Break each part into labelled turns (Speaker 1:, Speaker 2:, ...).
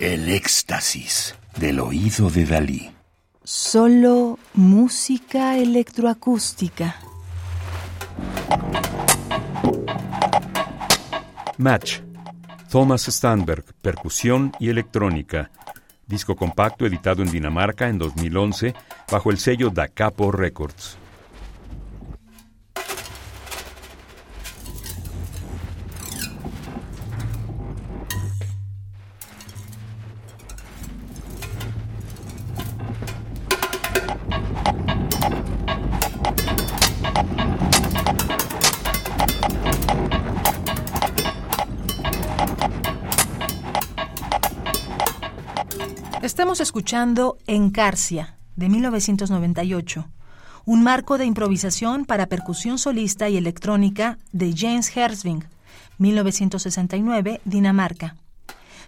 Speaker 1: El éxtasis del oído de Dalí.
Speaker 2: Solo música electroacústica.
Speaker 3: Match. Thomas Stanberg, percusión y electrónica. Disco compacto editado en Dinamarca en 2011 bajo el sello Da Capo Records.
Speaker 2: Estamos escuchando Encarcia, de 1998, un marco de improvisación para percusión solista y electrónica de James Hersving, 1969, Dinamarca.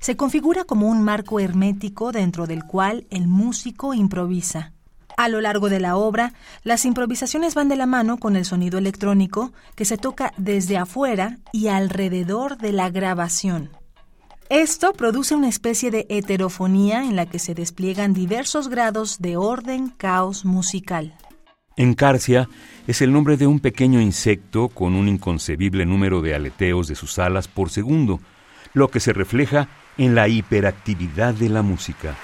Speaker 2: Se configura como un marco hermético dentro del cual el músico improvisa. A lo largo de la obra, las improvisaciones van de la mano con el sonido electrónico que se toca desde afuera y alrededor de la grabación. Esto produce una especie de heterofonía en la que se despliegan diversos grados de orden, caos musical.
Speaker 3: Encarcia es el nombre de un pequeño insecto con un inconcebible número de aleteos de sus alas por segundo, lo que se refleja en la hiperactividad de la música.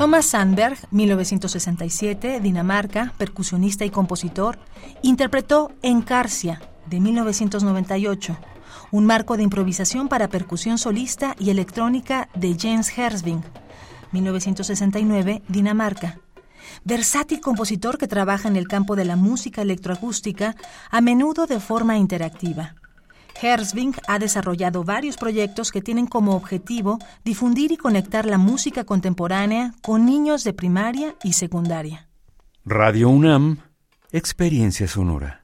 Speaker 2: Thomas Sandberg, 1967, Dinamarca, percusionista y compositor, interpretó Encarcia, de 1998, un marco de improvisación para percusión solista y electrónica de James Hersving, 1969, Dinamarca. Versátil compositor que trabaja en el campo de la música electroacústica, a menudo de forma interactiva. Hersving ha desarrollado varios proyectos que tienen como objetivo difundir y conectar la música contemporánea con niños de primaria y secundaria.
Speaker 3: Radio UNAM, Experiencia Sonora.